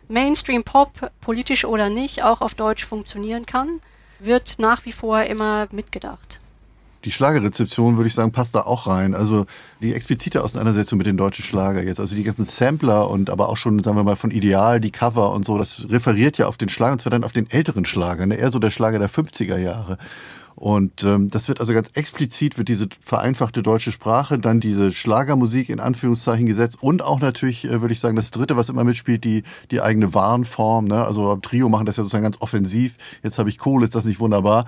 S5: Mainstream Pop, politisch oder nicht, auch auf Deutsch funktionieren kann, wird nach wie vor immer mitgedacht
S4: die Schlagerrezeption, würde ich sagen, passt da auch rein. Also die explizite Auseinandersetzung mit den deutschen Schlager jetzt, also die ganzen Sampler und aber auch schon, sagen wir mal, von Ideal, die Cover und so, das referiert ja auf den Schlager, und zwar dann auf den älteren Schlager, ne? eher so der Schlager der 50er Jahre. Und ähm, das wird also ganz explizit, wird diese vereinfachte deutsche Sprache, dann diese Schlagermusik in Anführungszeichen gesetzt und auch natürlich, äh, würde ich sagen, das Dritte, was immer mitspielt, die, die eigene Warenform. Ne? Also Trio machen das ja sozusagen ganz offensiv. Jetzt habe ich Kohle, ist das nicht wunderbar?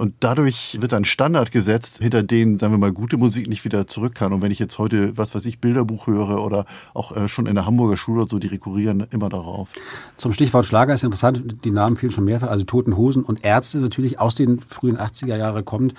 S4: Und dadurch wird ein Standard gesetzt, hinter den, sagen wir mal, gute Musik nicht wieder zurück kann. Und wenn ich jetzt heute, was weiß ich, Bilderbuch höre oder auch äh, schon in der Hamburger Schule oder so, die rekurrieren immer darauf.
S3: Zum Stichwort Schlager ist interessant, die Namen fielen schon mehrfach, also Toten Hosen und Ärzte natürlich aus den frühen 80er Jahre kommt,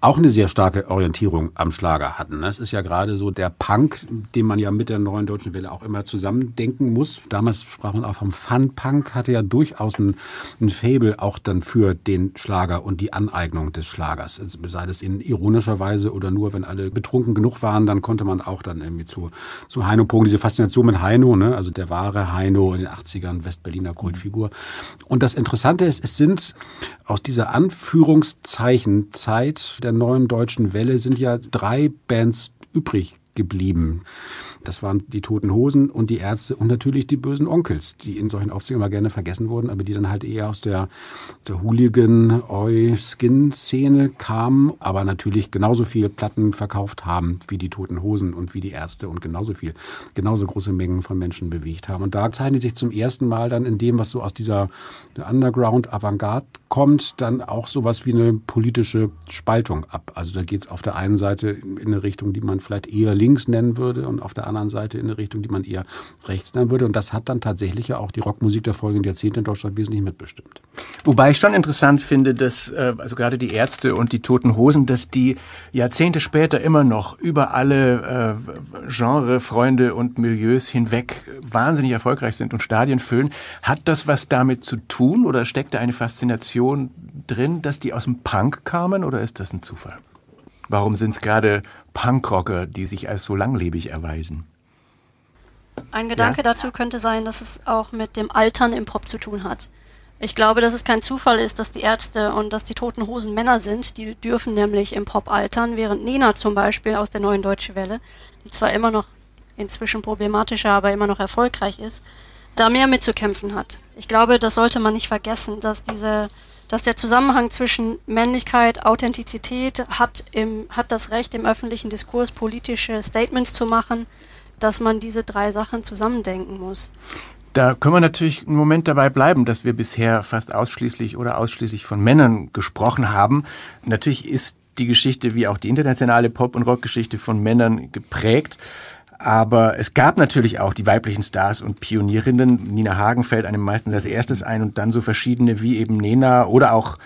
S3: auch eine sehr starke Orientierung am Schlager hatten. Das ist ja gerade so der Punk, den man ja mit der neuen deutschen Welle auch immer zusammendenken muss. Damals sprach man auch vom Fun-Punk, hatte ja durchaus ein, ein Fable auch dann für den Schlager und die Aneignung Aneignung des Schlagers. Sei es in ironischer Weise oder nur, wenn alle betrunken genug waren, dann konnte man auch dann irgendwie zu, zu Heino pogen. Diese Faszination mit Heino, ne? also der wahre Heino in den 80ern, Westberliner Kultfigur. Und das Interessante ist, es sind aus dieser Anführungszeichen-Zeit der neuen deutschen Welle sind ja drei Bands übrig geblieben. Das waren die Toten Hosen und die Ärzte und natürlich die bösen Onkels, die in solchen Aufzügen immer gerne vergessen wurden, aber die dann halt eher aus der, der Hooligan, Oi, Skin-Szene kamen, aber natürlich genauso viel Platten verkauft haben wie die Toten Hosen und wie die Ärzte und genauso viel, genauso große Mengen von Menschen bewegt haben. Und da zeichnet sich zum ersten Mal dann in dem, was so aus dieser Underground-Avantgarde kommt, dann auch sowas wie eine politische Spaltung ab. Also da geht es auf der einen Seite in eine Richtung, die man vielleicht eher links nennen würde und auf der anderen anderen Seite in eine Richtung, die man eher rechts nennen würde. Und das hat dann tatsächlich ja auch die Rockmusik der folgenden Jahrzehnte in Deutschland wesentlich mitbestimmt.
S2: Wobei ich schon interessant finde, dass äh, also gerade die Ärzte und die Toten Hosen, dass die Jahrzehnte später immer noch über alle äh, Genre, Freunde und Milieus hinweg wahnsinnig erfolgreich sind und Stadien füllen. Hat das was damit zu tun oder steckt da eine Faszination drin, dass die aus dem Punk kamen oder ist das ein Zufall? Warum sind es gerade Punkrocker, die sich als so langlebig erweisen?
S5: Ein Gedanke ja? dazu könnte sein, dass es auch mit dem Altern im Pop zu tun hat. Ich glaube, dass es kein Zufall ist, dass die Ärzte und dass die Toten Hosen Männer sind. Die dürfen nämlich im Pop altern, während Nena zum Beispiel aus der neuen Deutsche Welle, die zwar immer noch inzwischen problematischer, aber immer noch erfolgreich ist, da mehr mitzukämpfen hat. Ich glaube, das sollte man nicht vergessen, dass diese dass der Zusammenhang zwischen Männlichkeit, Authentizität hat, im, hat das Recht im öffentlichen Diskurs politische Statements zu machen, dass man diese drei Sachen zusammendenken muss.
S2: Da können wir natürlich einen Moment dabei bleiben, dass wir bisher fast ausschließlich oder ausschließlich von Männern gesprochen haben. Natürlich ist die Geschichte wie auch die internationale Pop- und Rockgeschichte von Männern geprägt. Aber es gab natürlich auch die weiblichen Stars und Pionierinnen. Nina Hagen fällt einem meistens als erstes ein und dann so verschiedene wie eben Nena oder auch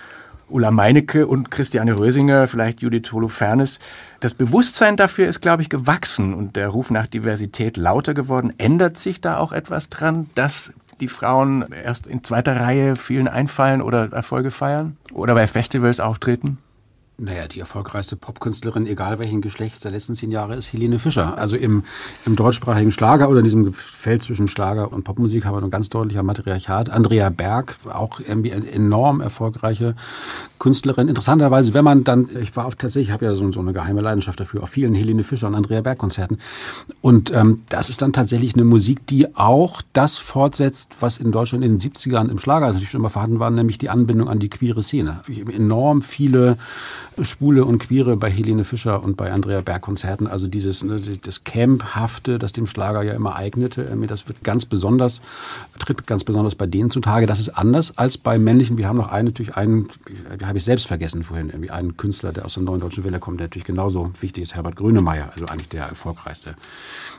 S2: Ulla Meinecke und Christiane Rösinger, vielleicht Judith Holofernes. Das Bewusstsein dafür ist, glaube ich, gewachsen und der Ruf nach Diversität lauter geworden. Ändert sich da auch etwas dran, dass die Frauen erst in zweiter Reihe vielen einfallen oder Erfolge feiern oder bei Festivals auftreten?
S3: Naja, die erfolgreichste Popkünstlerin, egal welchen Geschlechts der letzten zehn Jahre, ist Helene Fischer. Also im, im deutschsprachigen Schlager oder in diesem Feld zwischen Schlager und Popmusik haben wir ein ganz deutlicher Matriarchat. Andrea Berg, auch irgendwie eine enorm erfolgreiche Künstlerin. Interessanterweise, wenn man dann, ich war auf tatsächlich, ich habe ja so, so eine geheime Leidenschaft dafür, auf vielen Helene Fischer und Andrea Berg Konzerten. Und ähm, das ist dann tatsächlich eine Musik, die auch das fortsetzt, was in Deutschland in den 70ern im Schlager natürlich schon immer vorhanden war, nämlich die Anbindung an die queere Szene. Enorm viele Schwule und Queere bei Helene Fischer und bei Andrea Berg Konzerten. Also dieses ne, das Camphafte, das dem Schlager ja immer eignete, das wird ganz besonders, tritt ganz besonders bei denen zutage. Das ist anders als bei männlichen. Wir haben noch einen, natürlich einen, die habe ich selbst vergessen vorhin, irgendwie einen Künstler, der aus der Neuen Deutschen Welle kommt, der natürlich genauso wichtig ist, Herbert Grönemeyer, also eigentlich der erfolgreichste.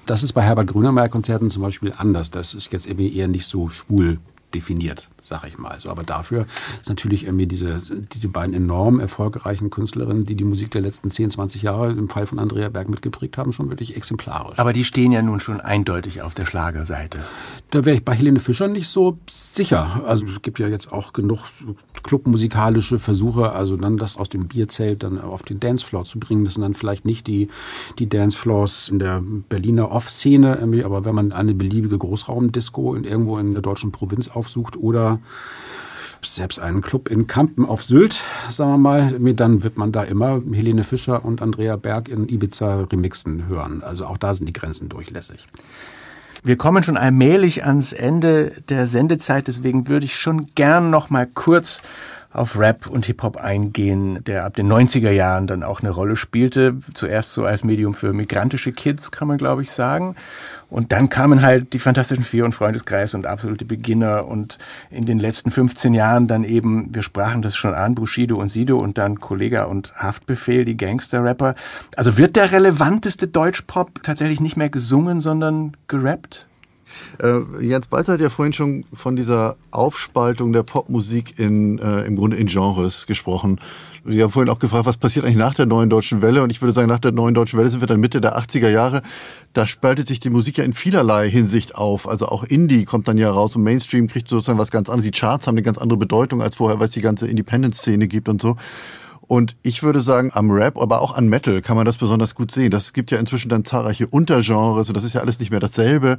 S3: Das ist bei Herbert Grönemeyer Konzerten zum Beispiel anders. Das ist jetzt irgendwie eher nicht so schwul definiert, sage ich mal. So, aber dafür ist natürlich irgendwie diese, diese beiden enorm erfolgreichen Künstlerinnen, die die Musik der letzten 10, 20 Jahre im Fall von Andrea Berg mitgeprägt haben, schon wirklich exemplarisch.
S2: Aber die stehen ja nun schon eindeutig auf der Schlagerseite.
S3: Da wäre ich bei Helene Fischer nicht so sicher. Also es gibt ja jetzt auch genug clubmusikalische Versuche, also dann das aus dem Bierzelt dann auf den Dancefloor zu bringen. Das sind dann vielleicht nicht die, die Dancefloors in der Berliner Off-Szene, aber wenn man eine beliebige Großraumdisco in, irgendwo in der deutschen Provinz auf aufsucht oder selbst einen Club in Kampen auf Sylt, sagen wir mal, dann wird man da immer Helene Fischer und Andrea Berg in Ibiza Remixen hören. Also auch da sind die Grenzen durchlässig.
S2: Wir kommen schon allmählich ans Ende der Sendezeit, deswegen würde ich schon gern noch mal kurz auf Rap und Hip-Hop eingehen, der ab den 90er Jahren dann auch eine Rolle spielte. Zuerst so als Medium für migrantische Kids, kann man glaube ich sagen. Und dann kamen halt die Fantastischen Vier und Freundeskreis und absolute Beginner und in den letzten 15 Jahren dann eben, wir sprachen das schon an, Bushido und Sido und dann Kollega und Haftbefehl, die Gangster-Rapper. Also wird der relevanteste Deutschpop tatsächlich nicht mehr gesungen, sondern gerappt?
S4: Äh, Jens Beißer hat ja vorhin schon von dieser Aufspaltung der Popmusik in, äh, im Grunde in Genres gesprochen. Sie haben vorhin auch gefragt, was passiert eigentlich nach der neuen deutschen Welle? Und ich würde sagen, nach der neuen deutschen Welle sind wir dann Mitte der 80er Jahre. Da spaltet sich die Musik ja in vielerlei Hinsicht auf. Also auch Indie kommt dann ja raus und Mainstream kriegt sozusagen was ganz anderes. Die Charts haben eine ganz andere Bedeutung als vorher, weil es die ganze Independent-Szene gibt und so. Und ich würde sagen, am Rap, aber auch an Metal kann man das besonders gut sehen. Das gibt ja inzwischen dann zahlreiche Untergenres und das ist ja alles nicht mehr dasselbe.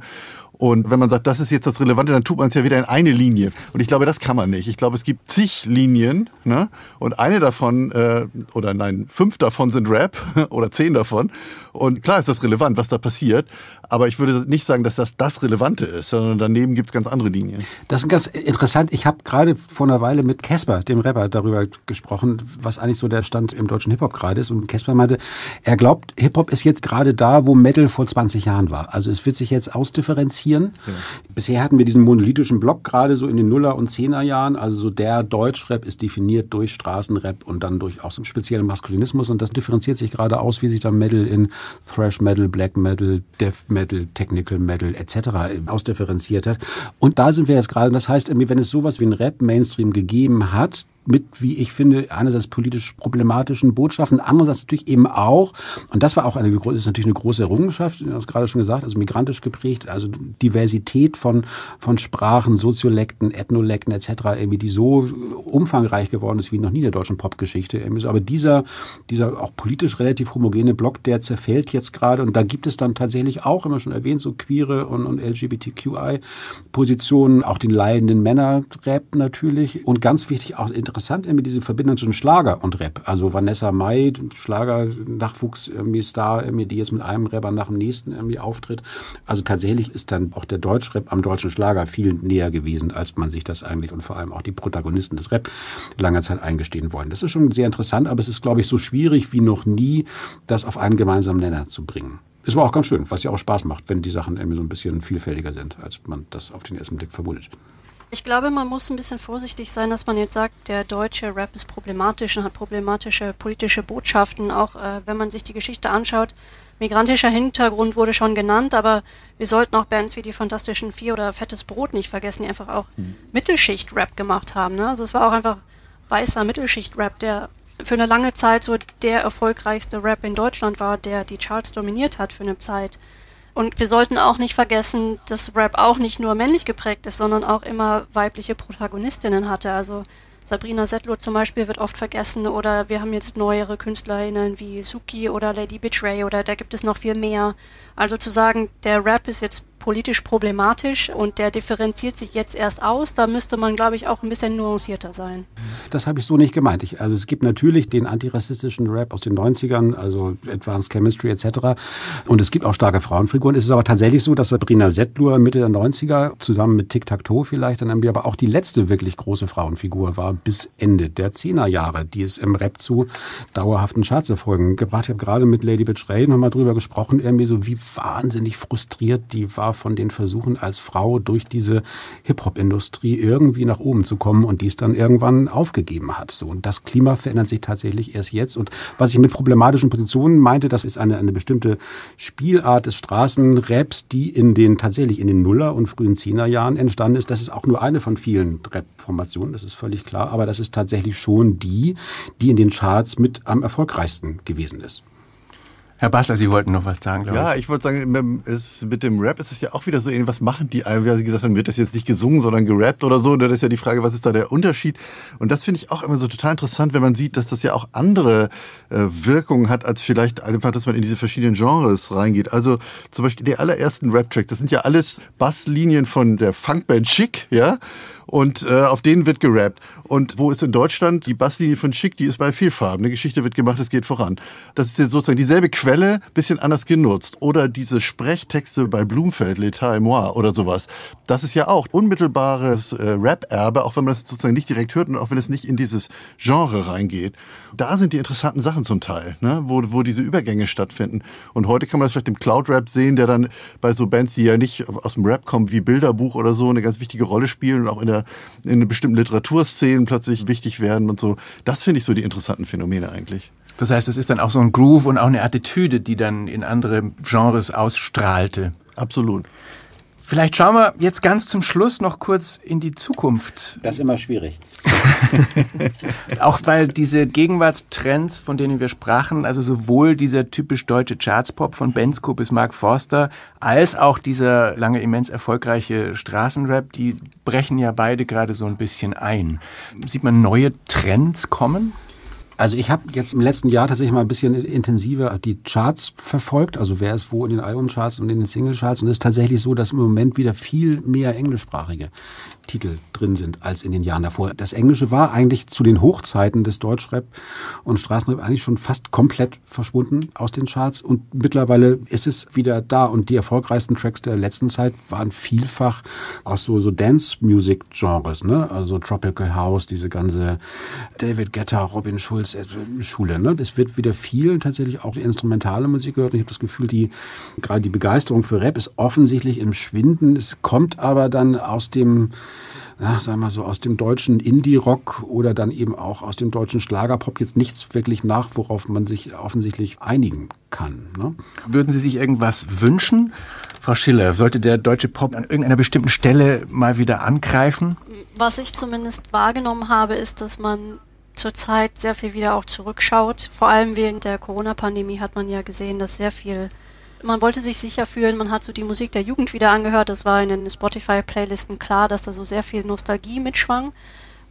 S4: Und wenn man sagt, das ist jetzt das Relevante, dann tut man es ja wieder in eine Linie. Und ich glaube, das kann man nicht. Ich glaube, es gibt zig Linien ne? und eine davon, äh, oder nein, fünf davon sind Rap [LAUGHS] oder zehn davon. Und klar ist das relevant, was da passiert. Aber ich würde nicht sagen, dass das das Relevante ist, sondern daneben gibt es ganz andere Linien.
S3: Das ist ganz interessant. Ich habe gerade vor einer Weile mit Casper, dem Rapper, darüber gesprochen, was eigentlich so der Stand im deutschen Hip-Hop gerade ist. Und Casper meinte, er glaubt, Hip-Hop ist jetzt gerade da, wo Metal vor 20 Jahren war. Also es wird sich jetzt ausdifferenzieren. Ja. Bisher hatten wir diesen monolithischen Block gerade so in den Nuller- und Zehnerjahren. Also so der Deutschrap ist definiert durch Straßenrap und dann durch auch so einen speziellen Maskulinismus. Und das differenziert sich gerade aus, wie sich da Metal in Thrash Metal, Black Metal, Death Metal, Technical Metal etc. ausdifferenziert hat. Und da sind wir jetzt gerade. Das heißt, wenn es sowas wie ein Rap-Mainstream gegeben hat, mit, wie ich finde, einerseits politisch problematischen Botschaften, andererseits natürlich eben auch, und das war auch eine, das ist natürlich eine große Errungenschaft, du hast gerade schon gesagt, also migrantisch geprägt, also Diversität von, von Sprachen, Soziolekten, Ethnolekten etc., irgendwie, die so umfangreich geworden ist wie noch nie in der deutschen Popgeschichte. Aber dieser, dieser auch politisch relativ homogene Block, der zerfällt jetzt gerade und da gibt es dann tatsächlich auch, immer schon erwähnt, so queere und, und LGBTQI-Positionen, auch den leidenden Männer-Rap natürlich und ganz wichtig auch interessant irgendwie diese Verbindung zwischen Schlager und Rap. Also Vanessa Mai, Schlager, Nachwuchs irgendwie Star, irgendwie, die jetzt mit einem Rapper nach dem nächsten irgendwie auftritt. Also tatsächlich ist dann auch der Deutschrap am deutschen Schlager viel näher gewesen, als man sich das eigentlich und vor allem auch die Protagonisten des Rap lange Zeit eingestehen wollen. Das ist schon sehr interessant, aber es ist, glaube ich, so schwierig wie noch nie, das auf einen gemeinsamen Nenner zu bringen. Ist aber auch ganz schön, was ja auch Spaß macht, wenn die Sachen irgendwie so ein bisschen vielfältiger sind, als man das auf den ersten Blick vermutet.
S5: Ich glaube, man muss ein bisschen vorsichtig sein, dass man jetzt sagt, der deutsche Rap ist problematisch und hat problematische politische Botschaften. Auch äh, wenn man sich die Geschichte anschaut, migrantischer Hintergrund wurde schon genannt, aber wir sollten auch Bands wie die Fantastischen Vier oder Fettes Brot nicht vergessen, die einfach auch mhm. Mittelschicht-Rap gemacht haben. Ne? Also es war auch einfach weißer Mittelschicht-Rap, der für eine lange Zeit so der erfolgreichste Rap in Deutschland war, der die Charts dominiert hat für eine Zeit. Und wir sollten auch nicht vergessen, dass Rap auch nicht nur männlich geprägt ist, sondern auch immer weibliche Protagonistinnen hatte. Also Sabrina Settler zum Beispiel wird oft vergessen oder wir haben jetzt neuere KünstlerInnen wie Suki oder Lady Betray oder da gibt es noch viel mehr. Also zu sagen, der Rap ist jetzt politisch problematisch und der differenziert sich jetzt erst aus. Da müsste man, glaube ich, auch ein bisschen nuancierter sein.
S3: Das habe ich so nicht gemeint. Ich, also es gibt natürlich den antirassistischen Rap aus den 90ern, also Advanced Chemistry etc. Und es gibt auch starke Frauenfiguren. Es ist aber tatsächlich so, dass Sabrina Settlur Mitte der 90er zusammen mit Tic Tac Toe vielleicht dann irgendwie aber auch die letzte wirklich große Frauenfigur war bis Ende der 10er Jahre, die es im Rap zu dauerhaften Chartserfolgen gebracht. Ich habe gerade mit Lady Bitch Ray nochmal drüber gesprochen, irgendwie so wie wahnsinnig frustriert die war von den Versuchen als Frau durch diese Hip-Hop-Industrie irgendwie nach oben zu kommen und dies dann irgendwann aufgegeben hat. So, und das Klima verändert sich tatsächlich erst jetzt. Und was ich mit problematischen Positionen meinte, das ist eine, eine bestimmte Spielart des Straßenraps, die in den tatsächlich in den Nuller- und frühen Zehnerjahren entstanden ist. Das ist auch nur eine von vielen Rap-Formationen, das ist völlig klar. Aber das ist tatsächlich schon die, die in den Charts mit am erfolgreichsten gewesen ist.
S2: Herr Basler, Sie wollten noch was sagen, glaube
S4: ja, ich. Ja, ich wollte sagen, mit dem Rap ist es ja auch wieder so, was machen die? Wie Sie gesagt haben, wird das jetzt nicht gesungen, sondern gerappt oder so? Das ist ja die Frage, was ist da der Unterschied? Und das finde ich auch immer so total interessant, wenn man sieht, dass das ja auch andere äh, Wirkungen hat, als vielleicht einfach, dass man in diese verschiedenen Genres reingeht. Also zum Beispiel die allerersten Rap-Tracks, das sind ja alles Basslinien von der Funkband Chic, ja? und äh, auf denen wird gerappt. Und wo ist in Deutschland die Basslinie von Schick, die ist bei Vielfarben. Eine Geschichte wird gemacht, es geht voran. Das ist jetzt sozusagen dieselbe Quelle, bisschen anders genutzt. Oder diese Sprechtexte bei Blumfeld, L'État et moi oder sowas. Das ist ja auch unmittelbares äh, Rap-Erbe, auch wenn man das sozusagen nicht direkt hört und auch wenn es nicht in dieses Genre reingeht. Da sind die interessanten Sachen zum Teil, ne? wo, wo diese Übergänge stattfinden. Und heute kann man das vielleicht im Cloud-Rap sehen, der dann bei so Bands, die ja nicht aus dem Rap kommen, wie Bilderbuch oder so, eine ganz wichtige Rolle spielen und auch in der in bestimmten Literaturszenen plötzlich wichtig werden und so. Das finde ich so die interessanten Phänomene eigentlich.
S2: Das heißt, es ist dann auch so ein Groove und auch eine Attitüde, die dann in andere Genres ausstrahlte.
S4: Absolut.
S2: Vielleicht schauen wir jetzt ganz zum Schluss noch kurz in die Zukunft.
S3: Das ist immer schwierig. [LAUGHS]
S2: auch weil diese Gegenwartstrends, von denen wir sprachen, also sowohl dieser typisch deutsche Chartspop von Bensko bis Mark Forster, als auch dieser lange immens erfolgreiche Straßenrap, die brechen ja beide gerade so ein bisschen ein. Sieht man neue Trends kommen?
S3: Also ich habe jetzt im letzten Jahr tatsächlich mal ein bisschen intensiver die Charts verfolgt, also wer ist wo in den Albumcharts und in den Singlecharts. Und es ist tatsächlich so, dass im Moment wieder viel mehr englischsprachige Titel drin sind als in den Jahren davor. Das Englische war eigentlich zu den Hochzeiten des Deutschrap und Straßenrap eigentlich schon fast komplett verschwunden aus den Charts und mittlerweile ist es wieder da und die erfolgreichsten Tracks der letzten Zeit waren vielfach aus so, so Dance-Music-Genres, ne? also Tropical House, diese ganze David Guetta, Robin Schulz äh, Schule. Ne? Es wird wieder viel tatsächlich auch instrumentale Musik gehört und ich habe das Gefühl, die gerade die Begeisterung für Rap ist offensichtlich im Schwinden. Es kommt aber dann aus dem ja, sagen wir so, aus dem deutschen Indie-Rock oder dann eben auch aus dem deutschen Schlagerpop jetzt nichts wirklich nach, worauf man sich offensichtlich einigen kann. Ne?
S2: Würden Sie sich irgendwas wünschen? Frau Schiller, sollte der deutsche Pop an irgendeiner bestimmten Stelle mal wieder angreifen?
S5: Was ich zumindest wahrgenommen habe, ist, dass man zurzeit sehr viel wieder auch zurückschaut. Vor allem während der Corona-Pandemie hat man ja gesehen, dass sehr viel man wollte sich sicher fühlen, man hat so die Musik der Jugend wieder angehört. Das war in den Spotify-Playlisten klar, dass da so sehr viel Nostalgie mitschwang.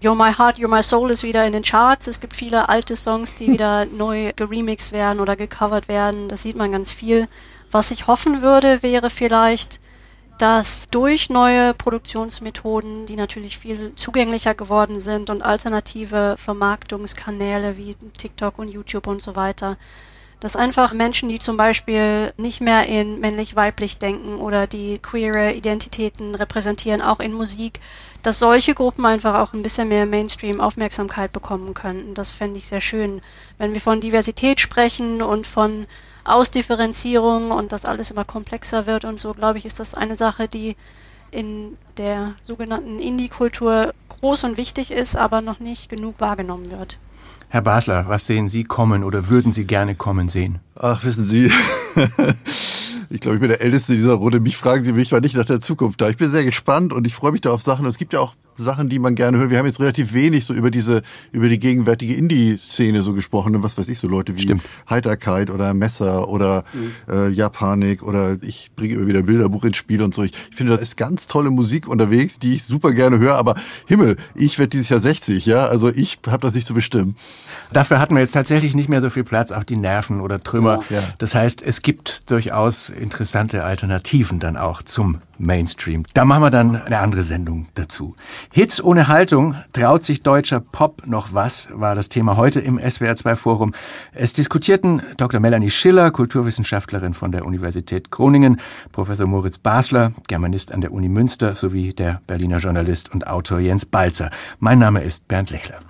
S5: You're My Heart, You're My Soul ist wieder in den Charts. Es gibt viele alte Songs, die [LAUGHS] wieder neu geremixed werden oder gecovert werden. Das sieht man ganz viel. Was ich hoffen würde, wäre vielleicht, dass durch neue Produktionsmethoden, die natürlich viel zugänglicher geworden sind und alternative Vermarktungskanäle wie TikTok und YouTube und so weiter, dass einfach Menschen, die zum Beispiel nicht mehr in männlich-weiblich denken oder die queere Identitäten repräsentieren, auch in Musik, dass solche Gruppen einfach auch ein bisschen mehr Mainstream-Aufmerksamkeit bekommen könnten. Das fände ich sehr schön. Wenn wir von Diversität sprechen und von Ausdifferenzierung und das alles immer komplexer wird und so, glaube ich, ist das eine Sache, die in der sogenannten Indie-Kultur groß und wichtig ist, aber noch nicht genug wahrgenommen wird.
S2: Herr Basler, was sehen Sie kommen oder würden Sie gerne kommen sehen?
S4: Ach, wissen Sie, [LAUGHS] ich glaube, ich bin der Älteste dieser Runde. Mich fragen Sie mich mal nicht nach der Zukunft da. Ich bin sehr gespannt und ich freue mich da auf Sachen. Und es gibt ja auch Sachen, die man gerne hört. Wir haben jetzt relativ wenig so über diese, über die gegenwärtige Indie-Szene so gesprochen. Ne? Was weiß ich, so Leute wie
S2: Stimmt.
S4: Heiterkeit oder Messer oder äh, Japanik oder ich bringe immer wieder Bilderbuch ins Spiel und so. Ich, ich finde, da ist ganz tolle Musik unterwegs, die ich super gerne höre. Aber Himmel, ich werde dieses Jahr 60, ja. Also ich habe das nicht zu bestimmen.
S2: Dafür hatten wir jetzt tatsächlich nicht mehr so viel Platz, auch die Nerven oder Trümmer.
S4: Ja.
S2: Das heißt, es gibt durchaus interessante Alternativen dann auch zum Mainstream. Da machen wir dann eine andere Sendung dazu. Hits ohne Haltung, traut sich deutscher Pop noch was, war das Thema heute im SWR2 Forum. Es diskutierten Dr. Melanie Schiller, Kulturwissenschaftlerin von der Universität Groningen, Professor Moritz Basler, Germanist an der Uni Münster sowie der Berliner Journalist und Autor Jens Balzer. Mein Name ist Bernd Lechler.